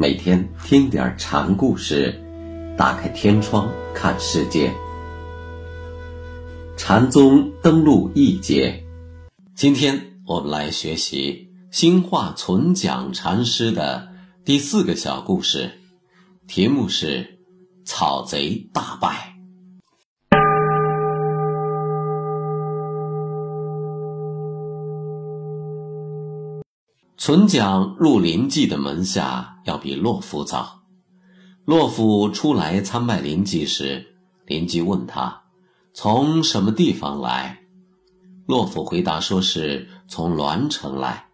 每天听点禅故事，打开天窗看世界。禅宗登陆一节，今天我们来学习兴化存讲禅师的第四个小故事，题目是“草贼大败”。存讲入林济的门下要比洛夫早。洛夫出来参拜林济时，林济问他从什么地方来。洛夫回答说是从栾城来。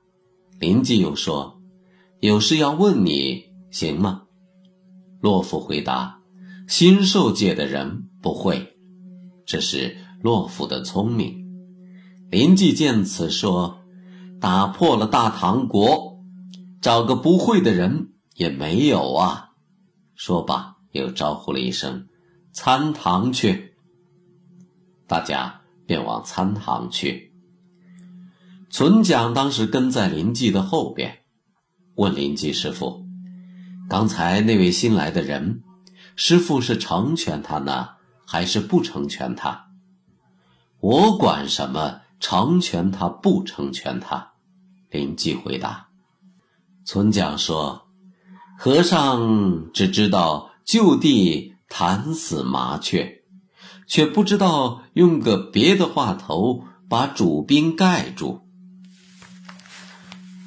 林济又说有事要问你，行吗？洛夫回答：新受戒的人不会。这是洛夫的聪明。林济见此说。打破了大唐国，找个不会的人也没有啊！说罢，又招呼了一声：“参堂去。”大家便往参堂去。存讲当时跟在林记的后边，问林记师傅：“刚才那位新来的人，师傅是成全他呢，还是不成全他？”我管什么成全他，不成全他。林记回答：“村讲说，和尚只知道就地弹死麻雀，却不知道用个别的话头把主宾盖住。”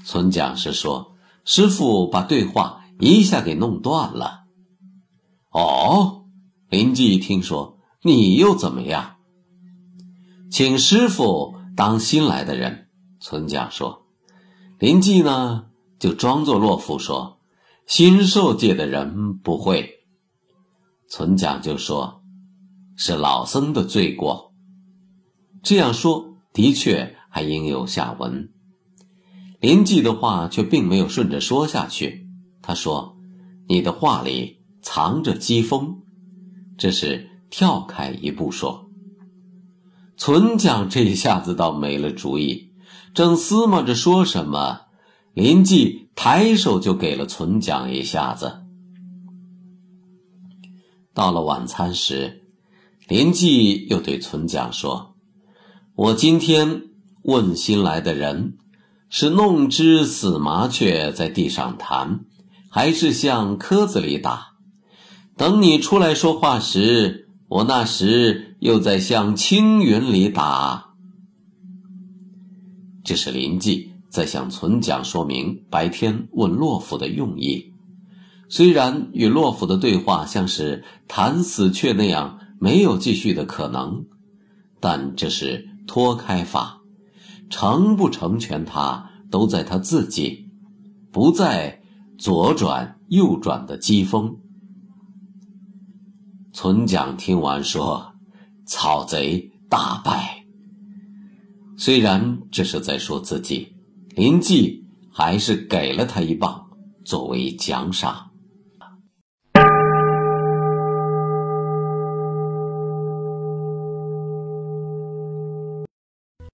村讲是说，师傅把对话一下给弄断了。哦，林记一听说，你又怎么样？请师傅当新来的人。村讲说。林记呢，就装作洛夫说：“新受戒的人不会。”存讲就说：“是老僧的罪过。”这样说的确还应有下文。林记的话却并没有顺着说下去。他说：“你的话里藏着讥讽，这是跳开一步说。”存讲这一下子倒没了主意。正思磨着说什么，林记抬手就给了存讲一下子。到了晚餐时，林记又对存讲说：“我今天问新来的人，是弄只死麻雀在地上弹，还是向壳子里打？等你出来说话时，我那时又在向青云里打。”这是林记在向存讲说明白天问洛甫的用意。虽然与洛甫的对话像是弹死雀那样没有继续的可能，但这是脱开法，成不成全他都在他自己，不在左转右转的机锋。存讲听完说：“草贼大败。”虽然这是在说自己，林记还是给了他一棒作为奖赏。